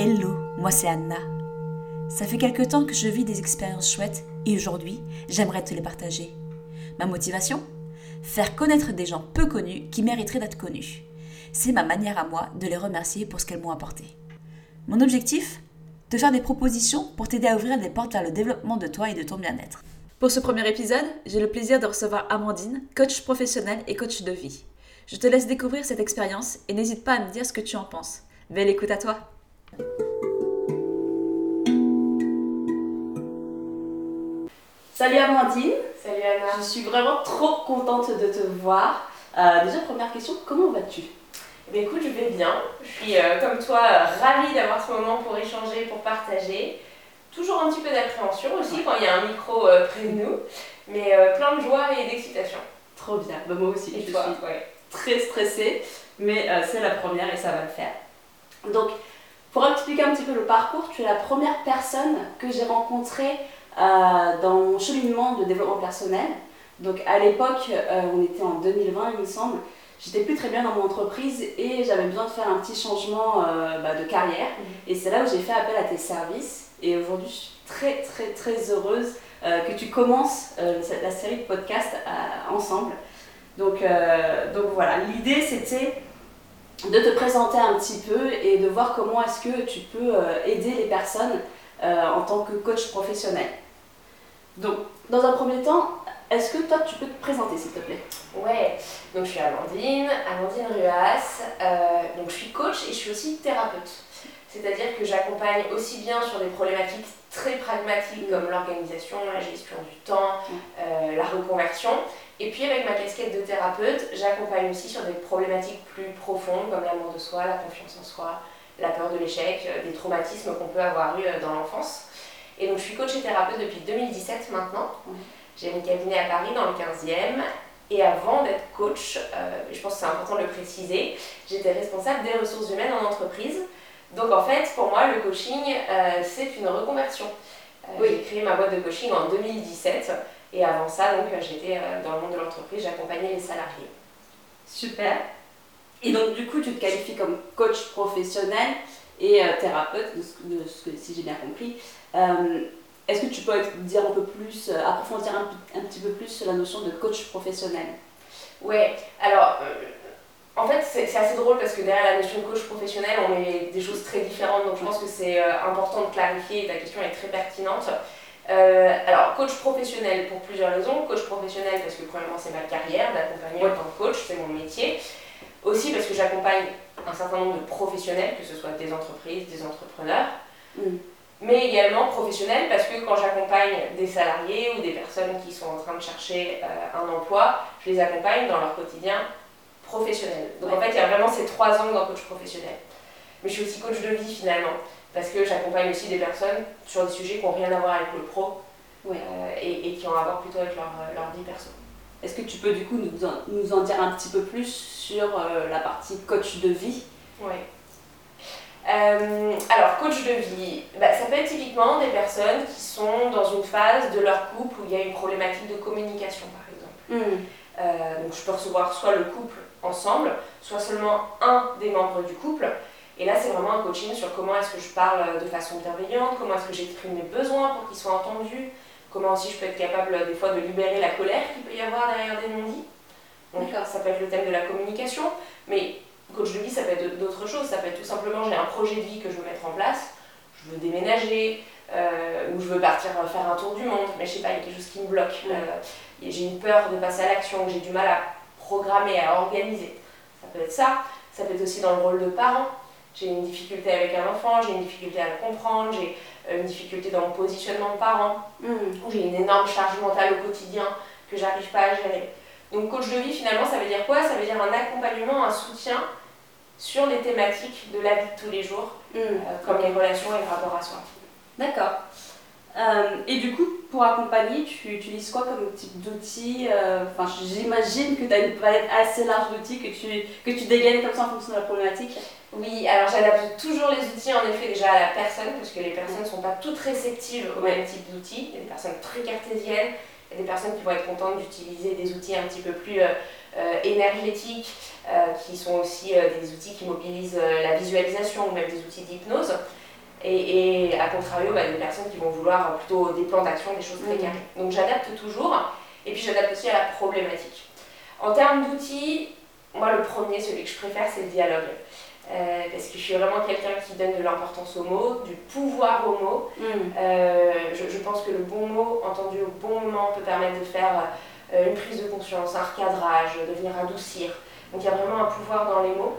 Hello, moi c'est Anna. Ça fait quelque temps que je vis des expériences chouettes et aujourd'hui, j'aimerais te les partager. Ma motivation? Faire connaître des gens peu connus qui mériteraient d'être connus. C'est ma manière à moi de les remercier pour ce qu'elles m'ont apporté. Mon objectif? Te faire des propositions pour t'aider à ouvrir des portes vers le développement de toi et de ton bien-être. Pour ce premier épisode, j'ai le plaisir de recevoir Amandine, coach professionnelle et coach de vie. Je te laisse découvrir cette expérience et n'hésite pas à me dire ce que tu en penses. Belle écoute à toi Salut Amandine Salut Anna Je suis vraiment trop contente de te voir. Euh, déjà, première question, comment vas-tu? Eh bien, écoute, je vais bien. Je suis euh, comme toi euh, ravie d'avoir ce moment pour échanger, pour partager. Toujours un petit peu d'appréhension aussi quand il y a un micro près de nous, mais plein de joie et d'excitation. Trop bien, bah, moi aussi et je toi suis très stressée, mais c'est la première et ça va le faire. Donc, pour expliquer un petit peu le parcours, tu es la première personne que j'ai rencontrée dans mon cheminement de développement personnel. Donc à l'époque, on était en 2020 il me semble, j'étais plus très bien dans mon entreprise et j'avais besoin de faire un petit changement euh, bah, de carrière. Et c'est là où j'ai fait appel à tes services. Et aujourd'hui, je suis très, très, très heureuse euh, que tu commences euh, la série de podcasts ensemble. Donc, donc voilà, l'idée c'était de te présenter un petit peu et de voir comment est-ce que tu peux aider les personnes en tant que coach professionnel. Donc, dans un premier temps, est-ce que toi, tu peux te présenter, s'il te plaît? Ouais, donc je suis Amandine, Amandine Ruas. Euh, donc je suis coach et je suis aussi thérapeute. C'est-à-dire que j'accompagne aussi bien sur des problématiques très pragmatiques comme l'organisation, la gestion du temps, euh, la reconversion. Et puis avec ma casquette de thérapeute, j'accompagne aussi sur des problématiques plus profondes comme l'amour de soi, la confiance en soi, la peur de l'échec, euh, des traumatismes qu'on peut avoir eu dans l'enfance. Et donc je suis coach et thérapeute depuis 2017 maintenant. J'ai mon cabinet à Paris dans le 15e. Et avant d'être coach, euh, je pense que c'est important de le préciser, j'étais responsable des ressources humaines en entreprise. Donc en fait, pour moi, le coaching, euh, c'est une reconversion. Euh, j'ai créé ma boîte de coaching en 2017. Et avant ça, donc j'étais dans le monde de l'entreprise, j'accompagnais les salariés. Super. Et donc du coup, tu te qualifies comme coach professionnel et thérapeute, de ce que, si j'ai bien compris. Est-ce que tu peux dire un peu plus, euh, approfondir un, petit peu plus la notion de coach professionnel? Ouais, alors euh, en fait c'est assez drôle parce que derrière la notion de coach professionnel on met des choses très différentes donc je pense que c'est euh, important de clarifier ta question est très pertinente. Alors coach professionnel pour plusieurs raisons. Coach professionnel parce que premièrement c'est ma carrière d'accompagner en tant que coach, c'est mon métier. Aussi parce que j'accompagne un certain nombre de professionnels, que ce soit des entreprises, des entrepreneurs. Mm mais également professionnel parce que quand j'accompagne des salariés ou des personnes qui sont en train de chercher euh, un emploi, je les accompagne dans leur quotidien professionnel. Donc en fait, il y a vraiment ces trois angles dans coach professionnel. Mais je suis aussi coach de vie finalement, parce que j'accompagne aussi des personnes sur des sujets qui n'ont rien à voir avec le pro euh, et, qui ont à voir plutôt avec leur, euh, leur vie perso. Est-ce que tu peux du coup nous en, nous en, dire un petit peu plus sur la partie coach de vie? Oui. Euh, alors, coach de vie, bah, ça peut être typiquement des personnes qui sont dans une phase de leur couple où il y a une problématique de communication, par exemple. Hmm. Euh, donc, je peux recevoir soit le couple ensemble, soit seulement un des membres du couple. Et là, c'est vraiment un coaching sur comment est-ce que je parle de façon bienveillante, comment est-ce que j'exprime mes besoins pour qu'ils soient entendus, comment aussi je peux être capable des fois de libérer la colère qu'il peut y avoir derrière des non-dits. Donc, ça peut être le thème de la communication, mais coach de vie, ça peut être d'autres choses. Ça peut être tout simplement, j'ai un projet de vie que je veux mettre en place, je veux déménager, euh, ou je veux partir faire un tour du monde, mais je sais pas, il y a quelque chose qui me bloque. Euh, j'ai une peur de passer à l'action, j'ai du mal à programmer, à organiser. Ça peut être ça. Ça peut être aussi dans le rôle de parent. J'ai une difficulté avec un enfant, j'ai une difficulté à le comprendre, j'ai euh, une difficulté dans mon positionnement de parent, mm. j'ai une énorme charge mentale au quotidien que j'arrive pas à gérer. Donc coach de vie finalement ça veut dire quoi? Ça veut dire un accompagnement, un soutien sur les thématiques de la vie de tous les jours, mm. euh, comme les relations et le rapport à soi. D'accord. Euh, et du coup, pour accompagner, tu utilises quoi comme type d'outils? Euh, j'imagine que tu as une palette assez large d'outils que tu, que tu dégaines comme ça en fonction de la problématique. Oui, alors j'adapte toujours les outils en effet déjà à la personne, parce que les personnes ne sont pas toutes réceptives au même type d'outils. Il y a des personnes très cartésiennes, il y a des personnes qui vont être contentes d'utiliser des outils un petit peu plus énergétiques, euh, qui sont aussi euh, des outils qui mobilisent euh, la visualisation ou même des outils d'hypnose. Et, et à contrario, bah, des personnes qui vont vouloir plutôt des plans d'action, des choses très mmh. carrées. Donc j'adapte toujours, et puis j'adapte aussi à la problématique. En termes d'outils, moi le premier, celui que je préfère, c'est le dialogue. Euh, parce que je suis vraiment quelqu'un qui donne de l'importance aux mots, du pouvoir aux mots. Mmh. Euh, je, je, pense que le bon mot entendu au bon moment peut permettre de faire euh, une prise de conscience, un recadrage, de venir adoucir. Donc il y a vraiment un pouvoir dans les mots.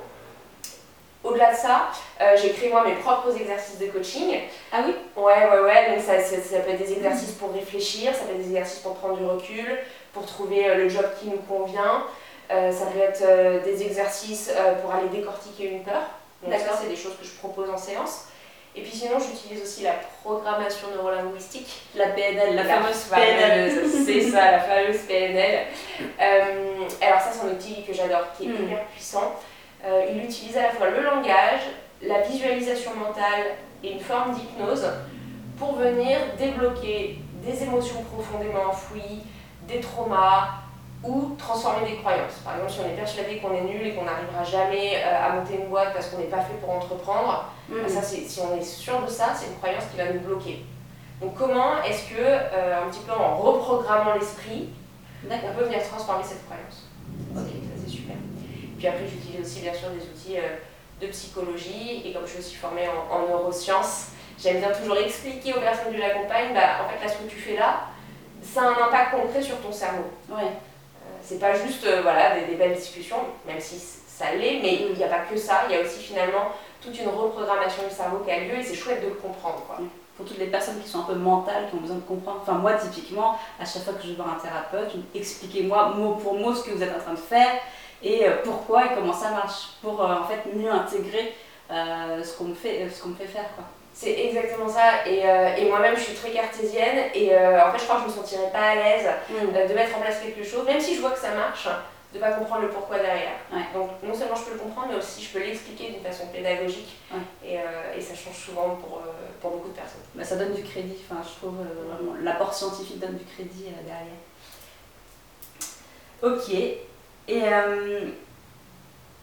Au-delà de ça, j'ai créé moi mes propres exercices de coaching. Ah oui? Ouais, ouais, ouais. Donc ça, ça, peut être des exercices pour réfléchir, ça peut être des exercices pour prendre du recul, pour trouver le job qui nous convient. Ça peut être des exercices pour aller décortiquer une peur. Donc ça, c'est des choses que je propose en séance. Et puis sinon, j'utilise aussi la programmation neurolinguistique. La PNL, la, fameuse PNL. C'est ça, la fameuse PNL. Euh, alors ça, c'est un outil que j'adore, qui est hmm. hyper puissant. Euh, il utilise à la fois le langage, la visualisation mentale et une forme d'hypnose pour venir débloquer des émotions profondément enfouies, des traumas, ou transformer des croyances. Par exemple, si on est persuadé qu'on est nul et qu'on n'arrivera jamais euh, à monter une boîte parce qu'on n'est pas fait pour entreprendre, mm. bah, ça, si on est sûr de ça, c'est une croyance qui va nous bloquer. Donc comment est-ce que, euh, un petit peu en reprogrammant l'esprit, on peut venir transformer cette croyance? Ok, ça c'est super. Puis après, j'utilise aussi bien sûr des outils euh, de psychologie et comme je suis formée en, neurosciences, j'aime bien toujours expliquer aux personnes que j'accompagne, bah, en fait là ce que tu fais là, ça a un impact concret sur ton cerveau. Ouais c'est pas juste euh, voilà, des, belles discussions, même si ça l'est, mais il n'y a pas que ça, il y a aussi finalement toute une reprogrammation du cerveau qui a lieu et c'est chouette de le comprendre. Quoi. Pour toutes les personnes qui sont un peu mentales, qui ont besoin de comprendre, enfin moi typiquement, à chaque fois que je vois un thérapeute, expliquez-moi mot pour mot ce que vous êtes en train de faire et euh, pourquoi et comment ça marche, pour euh, en fait mieux intégrer ce qu'on me, fait, me fait faire. Quoi. C'est exactement ça. Et, euh, et moi-même, je suis très cartésienne. Et euh, en fait, je crois que je me sentirais pas à l'aise mm. euh, de mettre en place quelque chose, même si je vois que ça marche, de pas comprendre le pourquoi derrière. Donc, non seulement je peux le comprendre, mais aussi je peux l'expliquer d'une façon pédagogique. Et, et, ça change souvent pour, pour beaucoup de personnes. Bah, ça donne du crédit. Enfin, je trouve vraiment l'apport scientifique donne du crédit derrière. Ok. Et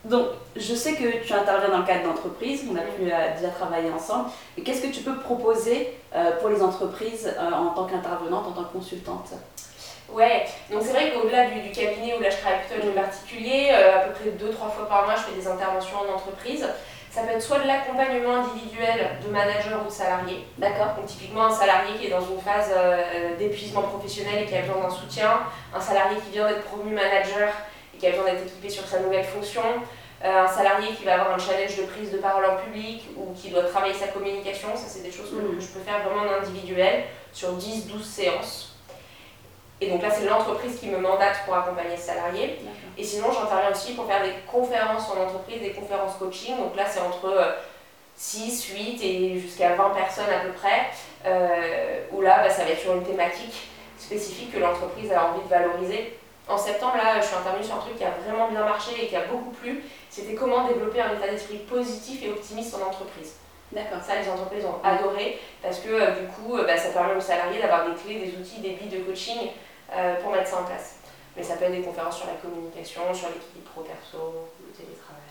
donc, je sais que tu interviens dans le cadre d'entreprise, on a pu euh, déjà travailler ensemble. Qu'est-ce que tu peux proposer euh, pour les entreprises euh, en tant qu'intervenante, en tant que consultante? Ouais, donc c'est vrai qu'au-delà du, cabinet où là je travaille plutôt avec les particuliers, à peu près deux, trois fois par mois je fais des interventions en entreprise. Ça peut être soit de l'accompagnement individuel de managers ou de salariés. D'accord. Donc typiquement un salarié qui est dans une phase d'épuisement professionnel et qui a besoin d'un soutien, un salarié qui vient d'être promu manager et qui a besoin d'être équipé sur sa nouvelle fonction, euh, un salarié qui va avoir un challenge de prise de parole en public ou qui doit travailler sa communication, ça c'est des choses que, mm. je peux faire vraiment en individuel sur 10-12 séances. Et donc là c'est l'entreprise qui me mandate pour accompagner ce salarié. Et sinon j'interviens aussi pour faire des conférences en entreprise, des conférences coaching. Donc là c'est entre 6, euh, 8 et jusqu'à 20 personnes à peu près, euh, où là bah, ça va être sur une thématique spécifique que l'entreprise a envie de valoriser en septembre, là, je suis intervenue sur un truc qui a vraiment bien marché et qui a beaucoup plu. C'était comment développer un état d'esprit positif et optimiste en entreprise. D'accord. Ça, les entreprises ont adoré parce que euh, du coup, euh, bah, ça permet aux salariés d'avoir des clés, des outils, des billes de coaching euh, pour mettre ça en place. Mais ça peut être des conférences sur la communication, sur l'équilibre pro-perso, le télétravail.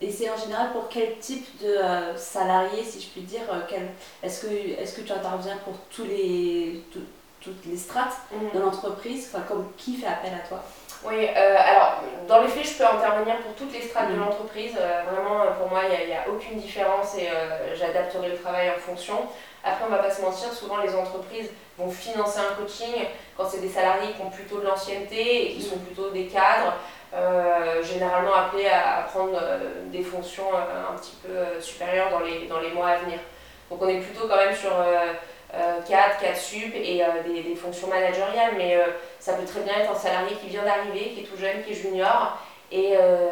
Et c'est en général pour quel type de salarié, si je puis dire Est-ce que, est que tu interviens pour tous les, toutes les strates mhm. de l'entreprise enfin, comme Qui fait appel à toi Oui, euh, alors dans les faits, je peux intervenir pour toutes les strates de mhm. l'entreprise. Euh, vraiment, euh, pour moi, il n'y a, aucune différence et j'adapterai le travail en fonction. Après, on ne va pas se mentir, souvent les entreprises vont financer un coaching quand c'est des salariés qui ont plutôt de l'ancienneté et qui sont plutôt des cadres. généralement appelés à, prendre des fonctions un petit peu supérieures dans les, dans les mois à venir. Donc on est plutôt quand même sur 4, 4 sup et euh, des, fonctions managériales, mais euh, ça peut très bien être un salarié qui vient d'arriver, qui est tout jeune, qui est junior et, euh,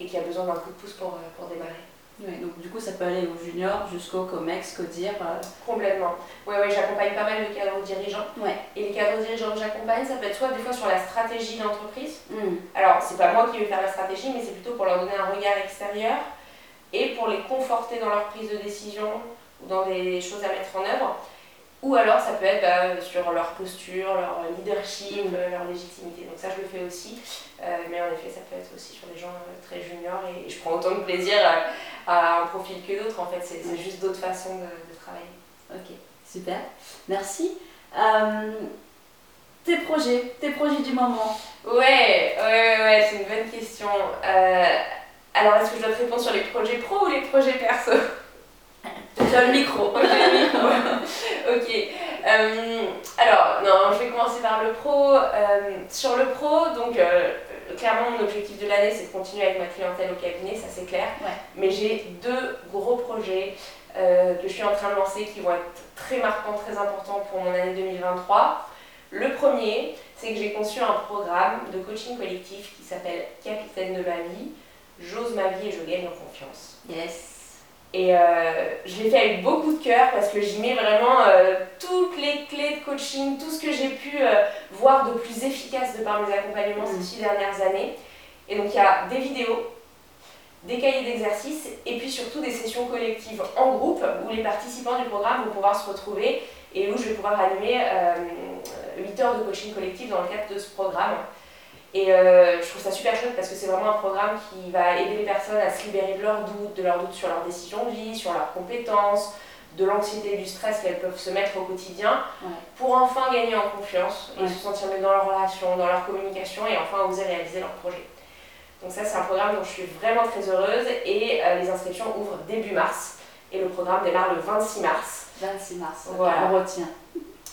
et qui a besoin d'un coup de pouce pour, pour démarrer. donc du coup ça peut aller au junior jusqu'au COMEX, CODIR. Complètement. Oui, ouais, j'accompagne pas mal de cadres dirigeants. Ouais. Et les cadres dirigeants que j'accompagne, ça peut être soit des fois sur la stratégie d'entreprise. Hmm. Alors c'est pas moi qui vais faire la stratégie, mais c'est plutôt pour leur donner un regard extérieur et pour les conforter dans leur prise de décision, dans des choses à mettre en œuvre, ou alors ça peut être bah, sur leur posture, leur leadership, mm. leur légitimité. Donc ça je le fais aussi, euh, mais en effet ça peut être aussi sur des gens euh, très juniors et, je prends autant de plaisir à, un profil que d'autres en fait, c'est juste d'autres façons de, travailler. Ok, super, merci. Euh, tes projets, tes projets du moment Ouais, ouais, ouais, c'est une bonne question. alors est-ce que je dois te répondre sur les projets pro ou les projets perso? J'ai le micro. le micro. ok. Euh, alors, non, je vais commencer par le pro. Euh, sur le pro, donc, euh, clairement, mon objectif de l'année, c'est de continuer avec ma clientèle au cabinet, ça c'est clair. Mais j'ai deux gros projets que je suis en train de lancer qui vont être très marquants, très importants pour mon année 2023. Le premier, c'est que j'ai conçu un programme de coaching collectif qui s'appelle Capitaine de ma vie. J'ose ma vie et je gagne en confiance. Yes. Et euh, je l'ai fait avec beaucoup de cœur parce que j'y mets vraiment euh, toutes les clés de coaching, tout ce que j'ai pu euh, voir de plus efficace de par mes accompagnements ces mm. six dernières années. Et donc il y a des vidéos, des cahiers d'exercice et puis surtout des sessions collectives en groupe où les participants du programme vont pouvoir se retrouver et où je vais pouvoir animer 8 heures de coaching collectif dans le cadre de ce programme. Et euh, je trouve ça super chouette parce que c'est vraiment un programme qui va aider les personnes à se libérer de leurs doutes, de leurs doutes sur leurs décisions de vie, sur leurs compétences, de l'anxiété et du stress qu'elles peuvent se mettre au quotidien, pour enfin gagner en confiance et se sentir mieux dans leur relation, dans leur communication et enfin oser réaliser leurs projets. Donc ça c'est un programme dont je suis vraiment très heureuse et euh, les inscriptions ouvrent début mars et le programme démarre le 26 mars. 26 mars, voilà. on retient.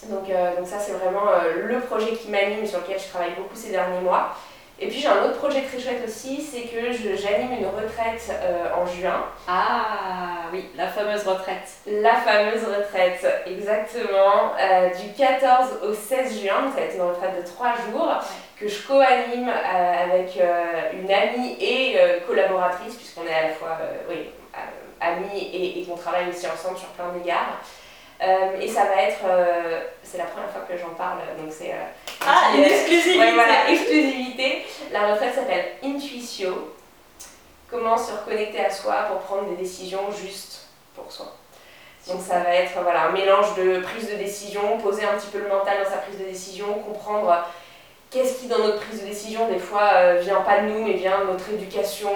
Donc, euh, donc ça, c'est vraiment euh, le projet qui m'anime, sur lequel je travaille beaucoup ces derniers mois. Et puis j'ai un autre projet très chouette aussi, c'est que j'anime une retraite euh, en juin. Ah oui, la fameuse retraite. La fameuse retraite, exactement. du 14 au 16 juin, ça va être une retraite de 3 jours que je co-anime avec une amie et collaboratrice, puisqu'on est à la fois oui, amis et, et qu'on travaille aussi ensemble sur plein d'égards. Euh, et ça va être, euh, c'est la première fois que j'en parle, donc c'est... Euh, ah, une exclusivité ouais, voilà, exclusivité. La retraite s'appelle Intuitio. Comment se reconnecter à soi pour prendre des décisions justes pour soi. Donc ça va être voilà, un mélange de prise de décision, poser un petit peu le mental dans sa prise de décision, comprendre qu'est-ce qui dans notre prise de décision des fois vient pas de nous mais vient de notre éducation,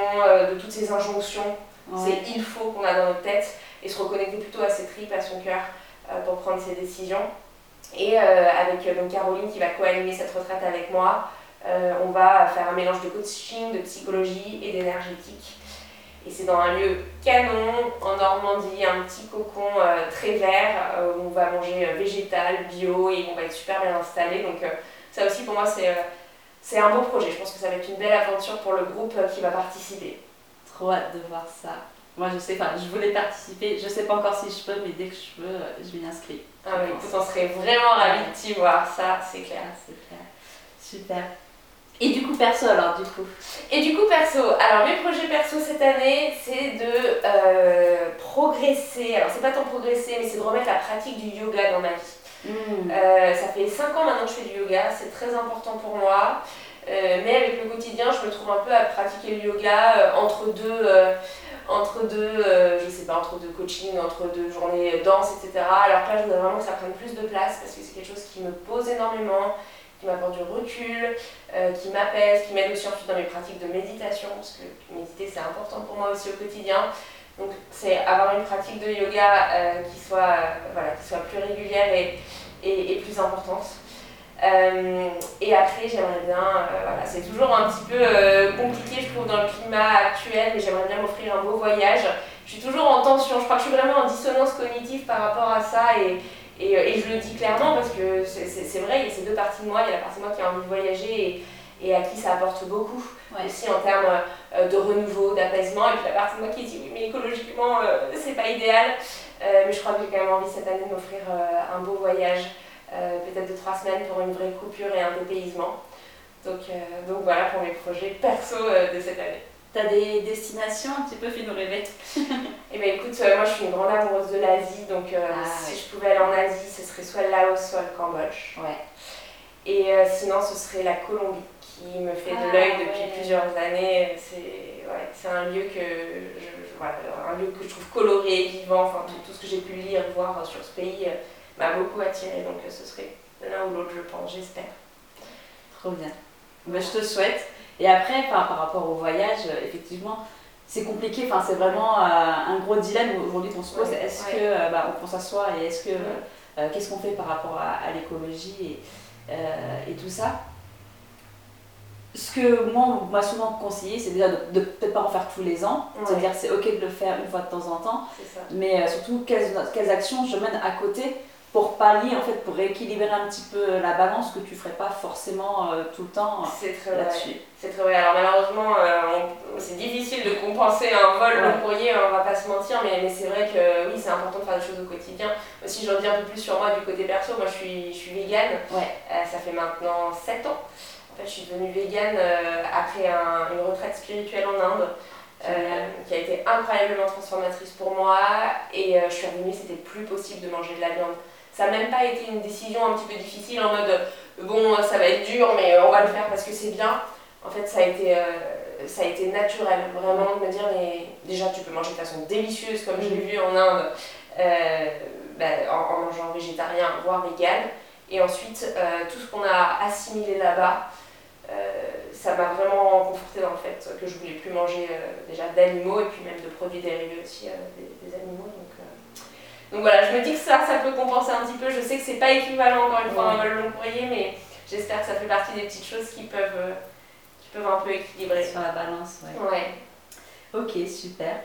de toutes ces injonctions. C'est il faut qu'on a dans notre tête et se reconnecter plutôt à ses tripes, à son cœur. Euh, pour prendre ses décisions. Et euh, avec euh, donc Caroline qui va co-animer cette retraite avec moi, on va faire un mélange de coaching, de psychologie et d'énergétique. Et c'est dans un lieu canon, en Normandie, un petit cocon très vert, où on va manger végétal, bio, et on va être super bien installé. Donc ça aussi pour moi c'est un beau projet. Je pense que ça va être une belle aventure pour le groupe qui va participer. Trop hâte de voir ça. Moi, je sais, enfin, je voulais participer. Je sais pas encore si je peux, mais dès que je peux, euh, je m'y inscris. Ah oui, écoute, on serait vraiment ravis de t'y voir, ça, c'est clair. Ah, c'est clair. Super. Et du coup, perso, alors, du coup? Et du coup, perso. Alors, mes projets perso cette année, c'est de euh, progresser. Alors, c'est pas tant progresser, mais c'est de remettre la pratique du yoga dans ma vie. Hmm. Euh, ça fait 5 ans maintenant que je fais du yoga, c'est très important pour moi. mais avec le quotidien, je me trouve un peu à pratiquer le yoga entre deux entre deux, euh, je sais pas, entre deux coaching, entre deux journées danse, etc. Alors là, je voudrais vraiment que ça prenne plus de place parce que c'est quelque chose qui me pose énormément, qui m'apporte du recul, euh, qui m'apaise, qui m'aide aussi ensuite dans mes pratiques de méditation, parce que méditer c'est important pour moi aussi au quotidien. Donc c'est avoir une pratique de yoga euh, qui, soit, voilà, qui soit plus régulière et, et plus importante. Euh, et après, j'aimerais bien, euh, voilà, c'est toujours un petit peu euh, compliqué, je trouve, dans le climat actuel, mais j'aimerais bien m'offrir un beau voyage. Je suis toujours en tension, je crois que je suis vraiment en dissonance cognitive par rapport à ça, et, et, et je le dis clairement parce que c'est vrai, il y a ces deux parties de moi, il y a la partie de moi qui a envie de voyager et, et à qui ça apporte beaucoup, aussi en termes de renouveau, d'apaisement, et puis la partie de moi qui dit oui, mais écologiquement, c'est pas idéal, mais je crois que j'ai quand même envie cette année de m'offrir un beau voyage. Euh, peut-être de trois semaines pour une vraie coupure et un dépaysement. Donc, euh, donc voilà pour mes projets perso euh, de cette année. T'as des destinations un petit peu fait nous rêver Eh bien écoute, moi je suis une grande amoureuse de l'Asie, donc ah, si je pouvais aller en Asie, ce serait soit le Laos, soit le Cambodge. Ouais. Et sinon, ce serait la Colombie, qui me fait de ah, l'œil depuis plusieurs années. C'est ouais, un lieu que je, voilà, un lieu que je trouve coloré, vivant, enfin tout, tout ce que j'ai pu lire, voir sur ce pays m'a beaucoup attirée. Donc ce serait l'un ou l'autre, je pense, j'espère. Trop bien. Bah, je te souhaite. Et après, par, par rapport au voyage, effectivement, c'est compliqué. Enfin, c'est vraiment un gros dilemme aujourd'hui qu'on se pose. est-ce que bah, on soi et est-ce que qu'est-ce qu'on fait par rapport à, l'écologie et, et tout ça? Ce que moi, on m'a souvent conseillé, c'est déjà de, de peut-être pas en faire tous les ans. C'est-à-dire c'est ok de le faire une fois de temps en temps. Mais euh, surtout, quelles, quelles, actions je mène à côté pour pallier, en fait, pour rééquilibrer un petit peu la balance que tu ferais pas forcément euh, tout le temps euh, là-dessus. C'est très vrai. Alors malheureusement, c'est difficile de compenser un vol long courrier, on va pas se mentir, mais, mais c'est vrai que oui, c'est important de faire des choses au quotidien. Aussi, je dire un peu plus sur moi du côté perso. Moi, je suis, je suis végane. ça fait maintenant 7 ans. En fait, je suis devenue végane euh, après une retraite spirituelle en Inde. Euh, qui a été incroyablement transformatrice pour moi et euh, je suis revenue, c'était plus possible de manger de la viande. Ça n'a même pas été une décision un petit peu difficile en mode bon ça va être dur mais on va le faire parce que c'est bien. En fait ça a été, ça a été naturel vraiment de me dire mais déjà tu peux manger de façon délicieuse comme je l'ai mm. vu en Inde bah, en, mangeant végétarien voire vegan et ensuite tout ce qu'on a assimilé là-bas euh, ça m'a vraiment conforté dans le fait que je voulais plus manger euh, déjà d'animaux et puis même de produits dérivés aussi euh, des, animaux. Donc, donc voilà, je me dis que ça, ça peut compenser un petit peu. Je sais que c'est pas équivalent encore une fois à un vol long courrier, mais j'espère que ça fait partie des petites choses qui peuvent, qui peuvent un peu équilibrer. Sur la balance, ouais. ouais. Ok, super.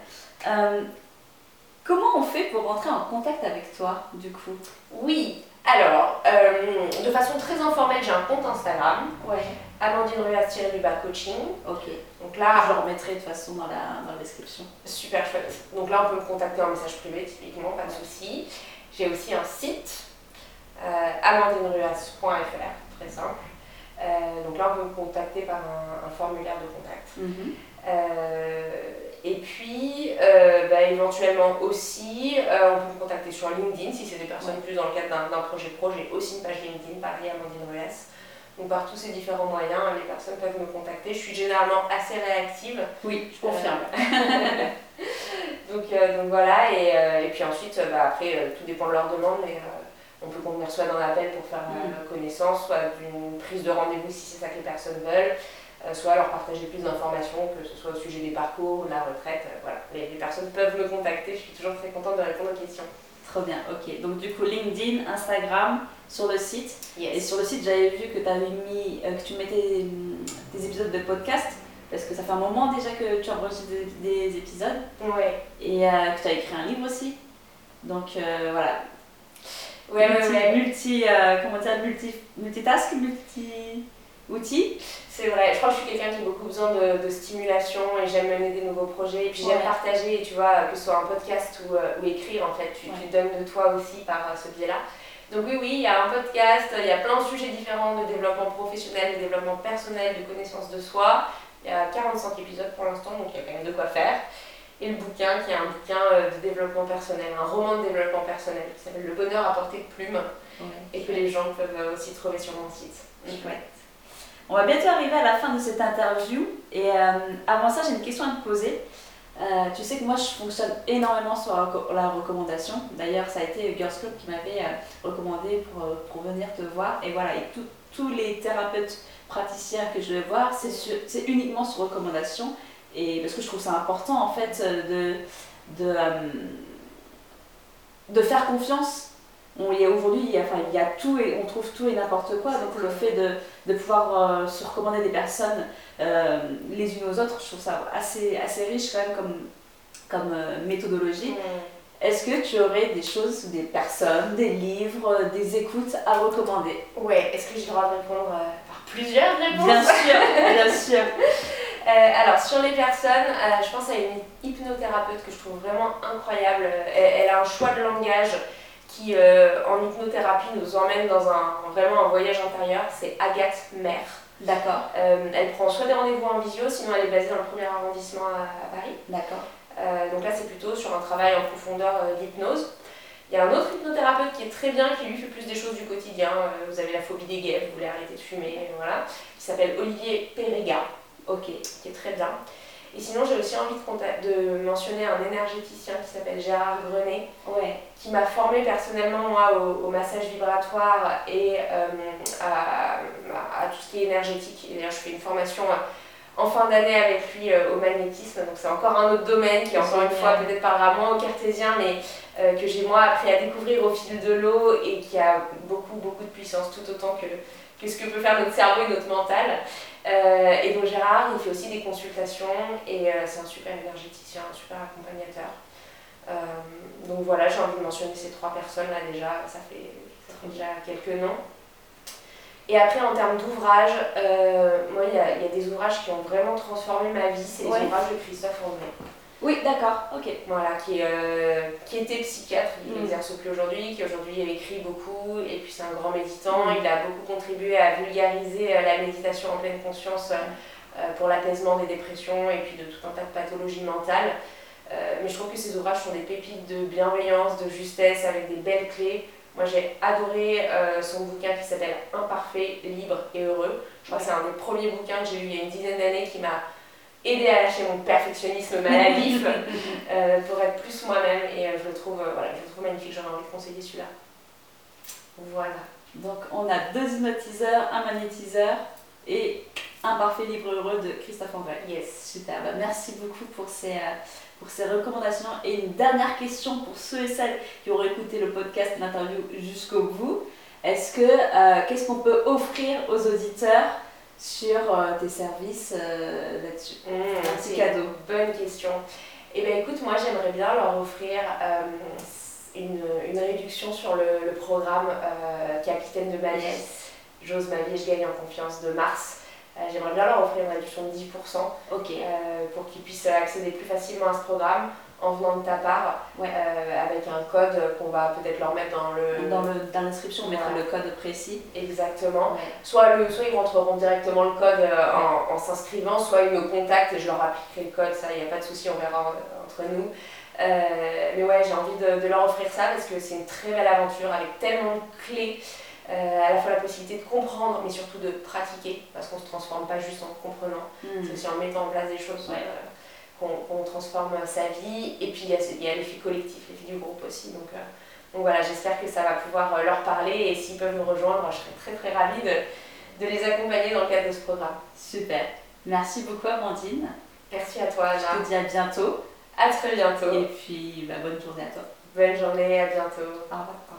comment on fait pour rentrer en contact avec toi, du coup? Oui, alors, de façon très informelle, j'ai un compte Instagram. Ouais. Amandine Ruas du bas coaching. Ok. Donc là, je le remettrai de toute façon dans la, dans la description. Super chouette. Donc là, on peut me contacter en message privé, typiquement, pas de souci. J'ai aussi un site, euh, amandineruas.fr, très simple. Euh, donc là, on peut me contacter par un, formulaire de contact. Mhm. Euh, et puis, euh, bah, éventuellement aussi, on peut me contacter sur LinkedIn si c'est des personnes plus dans le cadre d'un projet pro. J'ai aussi une page LinkedIn, pareil, Amandine Ruas. Donc par tous ces différents moyens, les personnes peuvent me contacter. Je suis généralement assez réactive. Oui, je confirme. donc, euh, donc voilà, et, euh, et puis ensuite, bah, après, euh, tout dépend de leur demande, mais on peut convenir soit d'un appel pour faire mm. connaissance, soit d'une prise de rendez-vous si c'est ça que les personnes veulent, soit leur partager plus d'informations, que ce soit au sujet des parcours, de la retraite. voilà, les, les personnes peuvent me contacter, je suis toujours très contente de répondre aux questions. Trop bien, ok. Donc du coup, LinkedIn, Instagram, sur le site. Et sur le site, j'avais vu que, avais mis, euh, que tu mettais des épisodes de podcast, parce que ça fait un moment déjà que tu enregistres des, épisodes. Ouais. Et euh, que tu as écrit un livre aussi. Donc euh, voilà. Ouais, multi, ouais, multi, comment dire, multi, multitask, multi outils. C'est vrai, je crois que je suis quelqu'un qui a beaucoup besoin de, stimulation et j'aime mener des nouveaux projets. Et puis j'aime partager, tu vois, que ce soit un podcast ou, ou écrire, en fait, tu, tu donnes de toi aussi par ce biais-là. Donc oui, oui, il y a un podcast, il y a plein de sujets différents de développement professionnel, de développement personnel, de connaissance de soi. Il y a 45 épisodes pour l'instant, donc il y a quand même de quoi faire. Et le bouquin, qui est un bouquin euh, de développement personnel, un roman de développement personnel, qui s'appelle Le bonheur à portée de plume, et que les gens peuvent euh, aussi trouver sur mon site. On va bientôt arriver à la fin de cette interview, et euh, avant ça, j'ai une question à te poser. Euh, tu sais que moi je fonctionne énormément sur la, recommandation. D'ailleurs, ça a été Girls Club qui m'avait euh, recommandé pour, pour, venir te voir. Et voilà, et tous les thérapeutes praticiens que je vais voir, c'est uniquement sur recommandation. Et parce que je trouve ça important en fait de, de, de faire confiance Aujourd'hui, il, y a, enfin, il y a tout et on trouve tout et n'importe quoi. Donc le fait de, de pouvoir se recommander des personnes euh, les unes aux autres. Je trouve ça assez, assez riche quand même comme, comme euh, méthodologie. Est-ce que tu aurais des choses, des personnes, des livres, des écoutes à recommander? Ouais, est-ce que j'ai le droit de répondre euh, par plusieurs réponses? Bien sûr, bien sûr. alors, sur les personnes, je pense à une hypnothérapeute que je trouve vraiment incroyable. Elle, a un choix de langage qui, en hypnothérapie, nous emmène dans un, vraiment un voyage intérieur. C'est Agathe Mère. D'accord. Euh, elle prend soit des rendez-vous en visio, sinon elle est basée dans le premier arrondissement à, Paris. D'accord. Euh, donc là, c'est plutôt sur un travail en profondeur euh, d'hypnose. Il y a un autre hypnothérapeute qui est très bien, qui lui fait plus des choses du quotidien. vous avez la phobie des guêpes, vous voulez arrêter de fumer, voilà. Qui s'appelle Olivier Perega, ok, qui est très bien. Et sinon, j'ai aussi envie de, de, mentionner un énergéticien qui s'appelle Gérard Grenet, ouais. qui m'a formé personnellement moi au, massage vibratoire et euh, à, à, tout ce qui est énergétique. Et d'ailleurs, je fais une formation euh, en fin d'année avec lui euh, au magnétisme, donc c'est encore un autre domaine qui, encore une fois, peut-être parlera moins au cartésien, mais que j'ai moi appris à découvrir au fil de l'eau et qui a beaucoup, beaucoup de puissance, tout autant que, que ce que peut faire notre cerveau et notre mental. Euh, et donc Gérard, il fait aussi des consultations et euh, c'est un super énergéticien, un super accompagnateur. Euh, donc voilà, j'ai envie de mentionner ces trois personnes-là déjà, ça fait, ça fait déjà quelques noms. Et après, en termes d'ouvrages, moi, il y a, y a, des ouvrages qui ont vraiment transformé ma vie, c'est les ouvrages de Christophe André. Oui, d'accord, ok. Voilà, qui, euh, qui était psychiatre, il mm. n'exerce plus aujourd'hui, qui aujourd'hui écrit beaucoup, et puis c'est un grand méditant. Mm. Il a beaucoup contribué à vulgariser euh, la méditation en pleine conscience euh, pour l'apaisement des dépressions et puis de tout un tas de pathologies mentales. mais je trouve que ces ouvrages sont des pépites de bienveillance, de justesse, avec des belles clés. Moi j'ai adoré son bouquin qui s'appelle Imparfait, libre et heureux. Je crois que c'est un des premiers bouquins que j'ai lu il y a une dizaine d'années qui m'a aider à lâcher mon perfectionnisme maladif euh, pour être plus moi-même et euh, je, le trouve, euh, voilà, je le trouve magnifique, j'aurais envie de conseiller celui-là. Voilà. Donc on a deux hypnotiseurs, un magnétiseur et un parfait livre heureux de Christophe André. Yes. Super, bah, merci beaucoup pour ces, pour ces recommandations. Et une dernière question pour ceux et celles qui auraient écouté le podcast, l'interview jusqu'au bout. Est-ce que, qu'est-ce qu'on peut offrir aux auditeurs sur euh, tes services euh, là-dessus mmh, Un petit cadeau. Bonne question. Eh bien écoute, moi j'aimerais bien leur offrir euh, une, une, réduction sur le, le programme Capitaine de ma vie. J'ose ma vie, je gagne en confiance de mars. J'aimerais bien leur offrir une réduction de 10% Ok. pour qu'ils puissent accéder plus facilement à ce programme en venant de ta part, euh, avec un code qu'on va peut-être leur mettre dans le... Dans, le, dans l'inscription, on mettra le code précis. Exactement. Soit, le, soit ils rentreront directement le code euh, en, en s'inscrivant, soit ils me contactent et je leur appliquerai le code, ça, il n'y a pas de souci, on verra entre nous. Euh, mais ouais, j'ai envie de, de, leur offrir ça parce que c'est une très belle aventure avec tellement de clés. à la fois la possibilité de comprendre, mais surtout de pratiquer, parce qu'on ne se transforme pas juste en comprenant, hmm. c'est aussi en mettant en place des choses qu'on transforme sa vie. Et puis il y a, l'effet collectif, l'effet du groupe aussi. Donc, euh, donc voilà, j'espère que ça va pouvoir euh, leur parler et s'ils peuvent me rejoindre, je serai très très ravie de, de les accompagner dans le cadre de ce programme. Super. Merci beaucoup Amandine. Merci à toi Je te dis à bientôt. À très bientôt. Et puis bah, bonne journée à toi. Bonne journée, à bientôt. Au revoir.